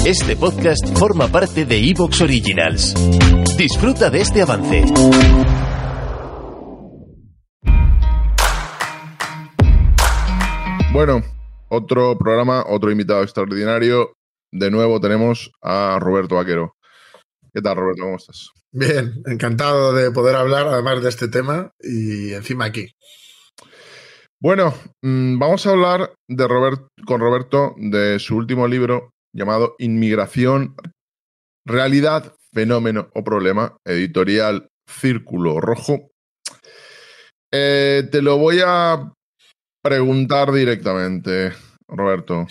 Este podcast forma parte de Evox Originals. Disfruta de este avance. Bueno, otro programa, otro invitado extraordinario. De nuevo tenemos a Roberto Vaquero. ¿Qué tal, Roberto? ¿Cómo estás? Bien, encantado de poder hablar además de este tema y encima aquí. Bueno, mm, vamos a hablar de Robert, con Roberto de su último libro llamado Inmigración, Realidad, Fenómeno o Problema, editorial Círculo Rojo. Eh, te lo voy a preguntar directamente, Roberto.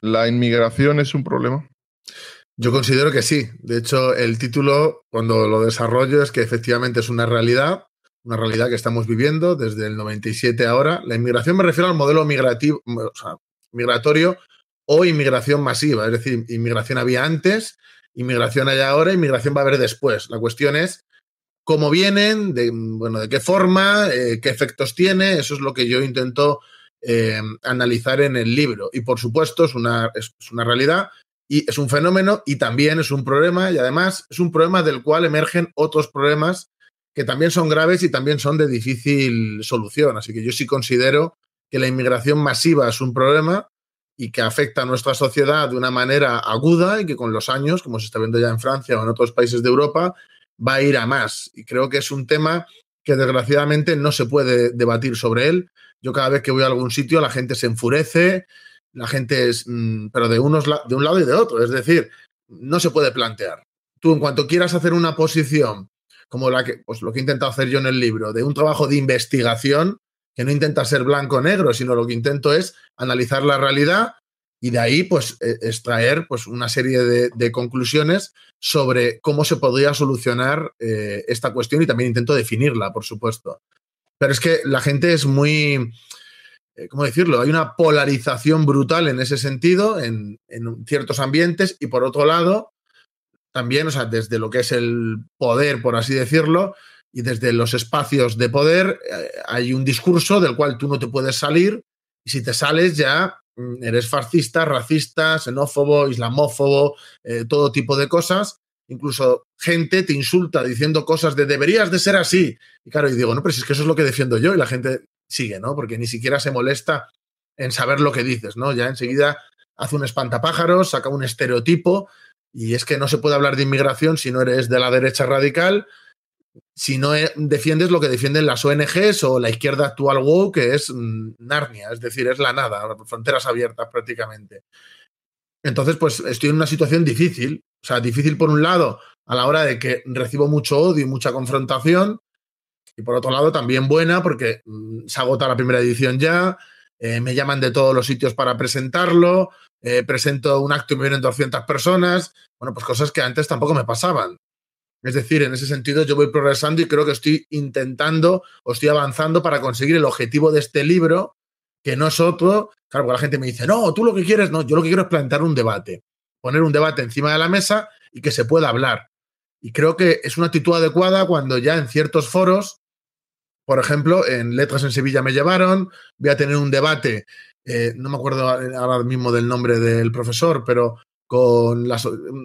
¿La inmigración es un problema? Yo considero que sí. De hecho, el título, cuando lo desarrollo, es que efectivamente es una realidad, una realidad que estamos viviendo desde el 97 ahora. La inmigración me refiero al modelo migrativo, migratorio o inmigración masiva. Es decir, inmigración había antes, inmigración hay ahora, inmigración va a haber después. La cuestión es cómo vienen, de, bueno, de qué forma, eh, qué efectos tiene. Eso es lo que yo intento eh, analizar en el libro. Y por supuesto, es una, es una realidad y es un fenómeno y también es un problema y además es un problema del cual emergen otros problemas que también son graves y también son de difícil solución. Así que yo sí considero que la inmigración masiva es un problema y que afecta a nuestra sociedad de una manera aguda y que con los años, como se está viendo ya en Francia o en otros países de Europa, va a ir a más. Y creo que es un tema que desgraciadamente no se puede debatir sobre él. Yo cada vez que voy a algún sitio la gente se enfurece, la gente es, mm, pero de, unos, de un lado y de otro. Es decir, no se puede plantear. Tú en cuanto quieras hacer una posición como la que, pues lo que he intentado hacer yo en el libro, de un trabajo de investigación, que no intenta ser blanco o negro, sino lo que intento es analizar la realidad y de ahí pues e, extraer pues una serie de, conclusiones sobre cómo se podría solucionar eh, esta cuestión y también intento definirla, por supuesto. Pero es que la gente es muy, eh, ¿cómo decirlo? Hay una polarización brutal en ese sentido, en, en, ciertos ambientes, y por otro lado, también, o sea, desde lo que es el poder, por así decirlo, y desde los espacios de poder eh, hay un discurso del cual tú no te puedes salir y si te sales ya mm, eres fascista, racista, xenófobo, islamófobo, eh, todo tipo de cosas. Incluso gente te insulta diciendo cosas de deberías de ser así. Y claro, y digo, no, pero si es que eso es lo que defiendo yo y la gente sigue, ¿no? Porque ni siquiera se molesta en saber lo que dices, ¿no? Ya enseguida hace un espantapájaros, saca un estereotipo y es que no se puede hablar de inmigración si no eres de la derecha radical si no eh, defiendes lo que defienden las ONGs o la izquierda actual WoW, que es mm, Narnia, es decir, es la nada, fronteras abiertas prácticamente. Entonces, pues estoy en una situación difícil, o sea, difícil por un lado a la hora de que recibo mucho odio y mucha confrontación, y por otro lado también buena porque mm, se agota la primera edición ya, eh, me llaman de todos los sitios para presentarlo, eh, presento un acto y me vienen 200 personas, bueno, pues cosas que antes tampoco me pasaban. Es decir, en ese sentido yo voy progresando y creo que estoy intentando o estoy avanzando para conseguir el objetivo de este libro, que no es otro. Claro, la gente me dice, no, tú lo que quieres, no, yo lo que quiero es plantear un debate, poner un debate encima de la mesa y que se pueda hablar. Y creo que es una actitud adecuada cuando ya en ciertos foros, por ejemplo, en Letras en Sevilla me llevaron, voy a tener un debate, eh, no me acuerdo ahora mismo del nombre del profesor, pero con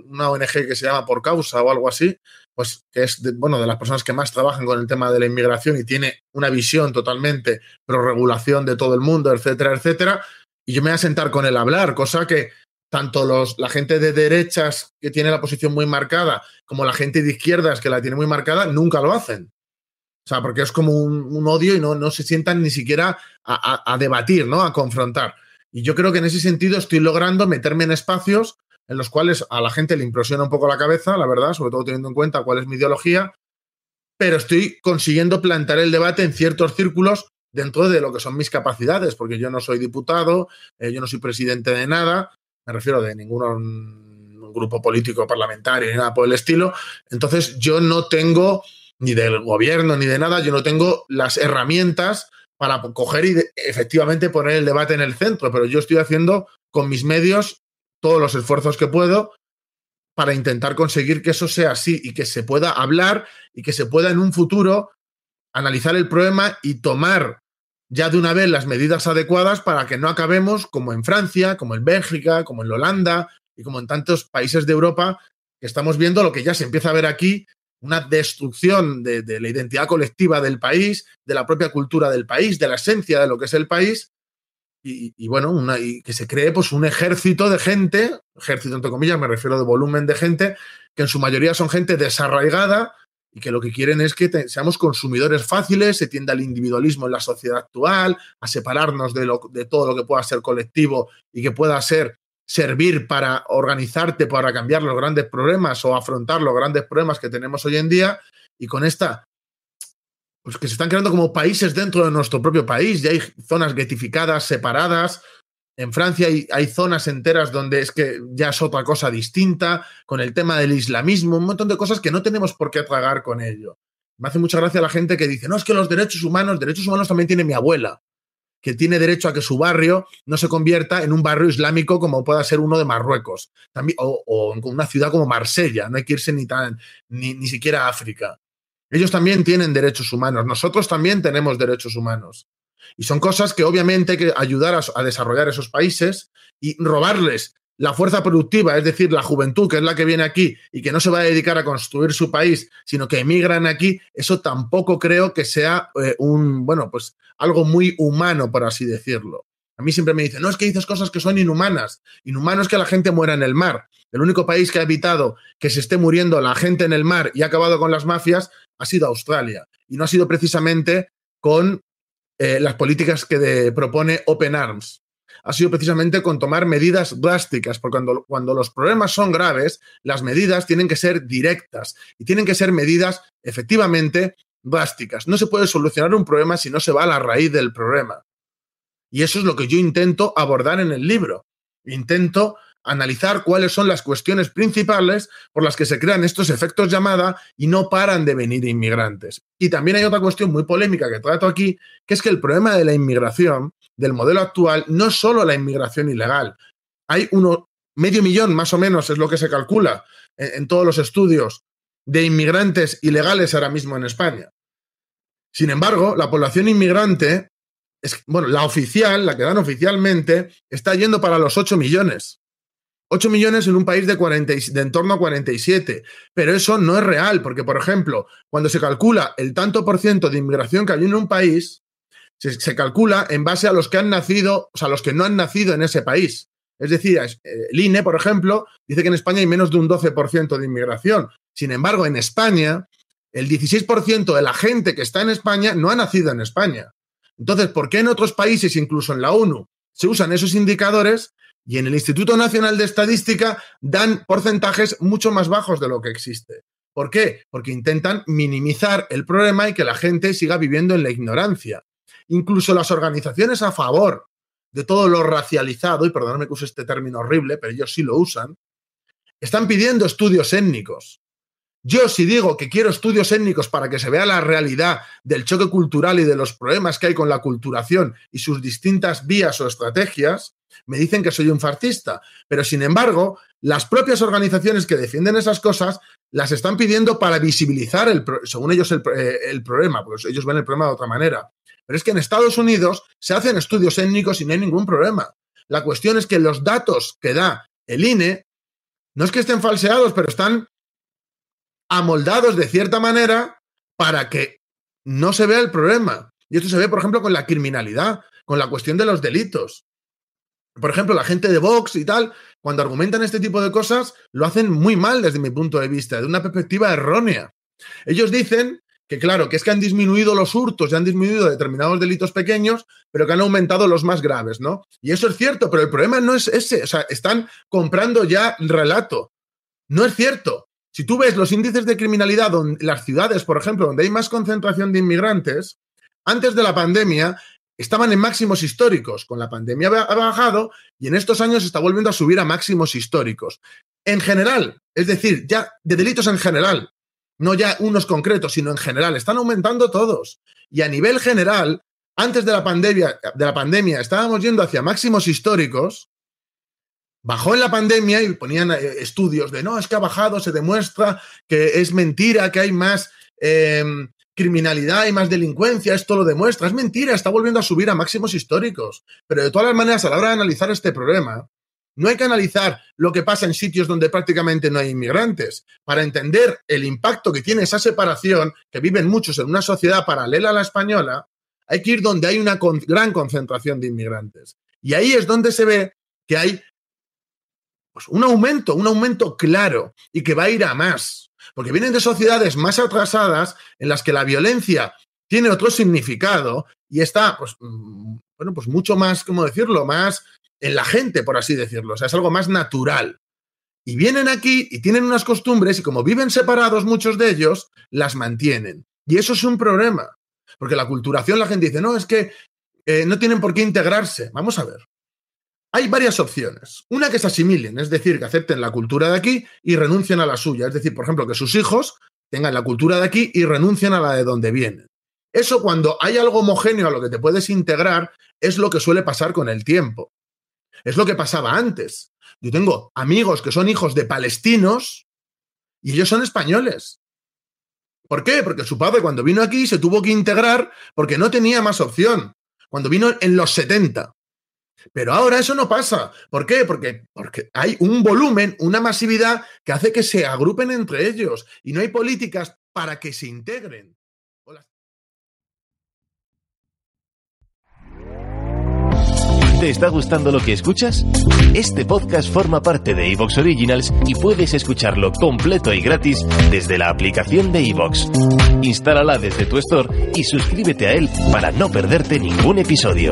una ONG que se llama Por Causa o algo así, pues que es de, bueno, de las personas que más trabajan con el tema de la inmigración y tiene una visión totalmente pro regulación de todo el mundo, etcétera, etcétera. Y yo me voy a sentar con él a hablar, cosa que tanto los, la gente de derechas que tiene la posición muy marcada como la gente de izquierdas que la tiene muy marcada nunca lo hacen. O sea, porque es como un, odio y no, no, se sientan ni siquiera a, a debatir, ¿no? A confrontar. Y yo creo que en ese sentido estoy logrando meterme en espacios en los cuales a la gente le impresiona un poco la cabeza, la verdad, sobre todo teniendo en cuenta cuál es mi ideología, pero estoy consiguiendo plantar el debate en ciertos círculos dentro de lo que son mis capacidades, porque yo no soy diputado, eh, yo no soy presidente de nada, me refiero de ningún grupo político parlamentario ni nada por el estilo. Entonces yo no tengo, ni del gobierno ni de nada, yo no tengo las herramientas para coger y efectivamente poner el debate en el centro, pero yo estoy haciendo con mis medios todos los esfuerzos que puedo para intentar conseguir que eso sea así y que se pueda hablar y que se pueda en un futuro analizar el problema y tomar ya de una vez las medidas adecuadas para que no acabemos como en Francia, como en Bélgica, como en Holanda y como en tantos países de Europa que estamos viendo lo que ya se empieza a ver aquí, una destrucción de, la identidad colectiva del país, de la propia cultura del país, de la esencia de lo que es el país, y, bueno, una, y que se cree pues un ejército de gente, ejército entre comillas, me refiero de volumen de gente, que en su mayoría son gente desarraigada y que lo que quieren es que seamos consumidores fáciles, se tienda al individualismo en la sociedad actual, a separarnos de, lo, de todo lo que pueda ser colectivo y que pueda ser servir para organizarte, para cambiar los grandes problemas o afrontar los grandes problemas que tenemos hoy en día. Y con esta, pues que se están creando como países dentro de nuestro propio país, ya hay zonas getificadas, separadas. En Francia hay, hay, zonas enteras donde es que ya es otra cosa distinta, con el tema del islamismo, un montón de cosas que no tenemos por qué tragar con ello. Me hace mucha gracia la gente que dice, no, es que los derechos humanos, derechos humanos también tiene mi abuela que tiene derecho a que su barrio no se convierta en un barrio islámico como pueda ser uno de Marruecos, también, o, en una ciudad como Marsella, no hay que irse ni, tan, ni, ni siquiera a África. Ellos también tienen derechos humanos, nosotros también tenemos derechos humanos. Y son cosas que obviamente hay que ayudar a, a desarrollar esos países y robarles la fuerza productiva, es decir, la juventud, que es la que viene aquí y que no se va a dedicar a construir su país, sino que emigran aquí, eso tampoco creo que sea eh, un, bueno, pues algo muy humano, por así decirlo. A mí siempre me dicen, no, es que dices cosas que son inhumanas. Inhumano es que la gente muera en el mar. El único país que ha evitado que se esté muriendo la gente en el mar y ha acabado con las mafias ha sido Australia. Y no ha sido precisamente con eh, las políticas que propone Open Arms ha sido precisamente con tomar medidas drásticas, porque cuando, cuando los problemas son graves, las medidas tienen que ser directas y tienen que ser medidas efectivamente drásticas. No se puede solucionar un problema si no se va a la raíz del problema. Y eso es lo que yo intento abordar en el libro. Intento analizar cuáles son las cuestiones principales por las que se crean estos efectos llamada y no paran de venir inmigrantes. Y también hay otra cuestión muy polémica que trato aquí, que es que el problema de la inmigración, del modelo actual, no es solo la inmigración ilegal. Hay uno, medio millón más o menos, es lo que se calcula en, todos los estudios, de inmigrantes ilegales ahora mismo en España. Sin embargo, la población inmigrante, es, bueno, la oficial, la que dan oficialmente, está yendo para los 8 millones. 8 millones en un país de, 40, de en torno a 47. Pero eso no es real, porque, por ejemplo, cuando se calcula el tanto por ciento de inmigración que hay en un país, se, calcula en base a los que han nacido, o sea, los que no han nacido en ese país. Es decir, eh, el INE, por ejemplo, dice que en España hay menos de un 12% de inmigración. Sin embargo, en España, el 16% de la gente que está en España no ha nacido en España. Entonces, ¿por qué en otros países, incluso en la ONU, se usan esos indicadores y en el Instituto Nacional de Estadística dan porcentajes mucho más bajos de lo que existe. ¿Por qué? Porque intentan minimizar el problema y que la gente siga viviendo en la ignorancia. Incluso las organizaciones a favor de todo lo racializado, y perdóname que use este término horrible, pero ellos sí lo usan, están pidiendo estudios étnicos. Yo si digo que quiero estudios étnicos para que se vea la realidad del choque cultural y de los problemas que hay con la culturación y sus distintas vías o estrategias, me dicen que soy un fascista, pero sin embargo, las propias organizaciones que defienden esas cosas las están pidiendo para visibilizar, el, según ellos, eh, el, problema, porque ellos ven el problema de otra manera. Pero es que en Estados Unidos se hacen estudios étnicos y no hay ningún problema. La cuestión es que los datos que da el INE no es que estén falseados, pero están amoldados de cierta manera para que no se vea el problema. Y esto se ve, por ejemplo, con la criminalidad, con la cuestión de los delitos por ejemplo, la gente de Vox y tal, cuando argumentan este tipo de cosas, lo hacen muy mal desde mi punto de vista, de una perspectiva errónea. Ellos dicen que, claro, que es que han disminuido los hurtos y han disminuido determinados delitos pequeños, pero que han aumentado los más graves, ¿no? Y eso es cierto, pero el problema no es ese, o sea, están comprando ya el relato. No es cierto. Si tú ves los índices de criminalidad en las ciudades, por ejemplo, donde hay más concentración de inmigrantes, antes de la pandemia, estaban en máximos históricos. Con la pandemia ha bajado y en estos años está volviendo a subir a máximos históricos. En general, es decir, ya de delitos en general, no ya unos concretos, sino en general, están aumentando todos. Y a nivel general, antes de la pandemia, de la pandemia estábamos yendo hacia máximos históricos, bajó en la pandemia y ponían eh, estudios de no, es que ha bajado, se demuestra que es mentira, que hay más em, criminalidad y más delincuencia, esto lo demuestra, es mentira, está volviendo a subir a máximos históricos. Pero de todas las maneras, a la hora de analizar este problema, no hay que analizar lo que pasa en sitios donde prácticamente no hay inmigrantes. Para entender el impacto que tiene esa separación, que viven muchos en una sociedad paralela a la española, hay que ir donde hay una gran concentración de inmigrantes. Y ahí es donde se ve que hay pues, un aumento, un aumento claro y que va a ir a más. Porque vienen de sociedades más atrasadas en las que la violencia tiene otro significado y está, pues, mm, bueno, pues mucho más, ¿cómo decirlo? Más en la gente, por así decirlo. O sea, es algo más natural. Y vienen aquí y tienen unas costumbres y como viven separados muchos de ellos, las mantienen. Y eso es un problema. Porque la culturación, la gente dice, no, es que eh, no tienen por qué integrarse. Vamos a ver. Hay varias opciones. Una que se asimilen, es decir, que acepten la cultura de aquí y renuncien a la suya. Es decir, por ejemplo, que sus hijos tengan la cultura de aquí y renuncien a la de donde vienen. Eso cuando hay algo homogéneo a lo que te puedes integrar es lo que suele pasar con el tiempo. Es lo que pasaba antes. Yo tengo amigos que son hijos de palestinos y ellos son españoles. ¿Por qué? Porque su padre cuando vino aquí se tuvo que integrar porque no tenía más opción. Cuando vino en los 70. Pero ahora eso no pasa. ¿Por qué? Porque, porque hay un volumen, una masividad que hace que se agrupen entre ellos y no hay políticas para que se integren. ¿Te está gustando lo que escuchas? Este podcast forma parte de Evox Originals y puedes escucharlo completo y gratis desde la aplicación de Evox. Instálala desde tu store y suscríbete a él para no perderte ningún episodio.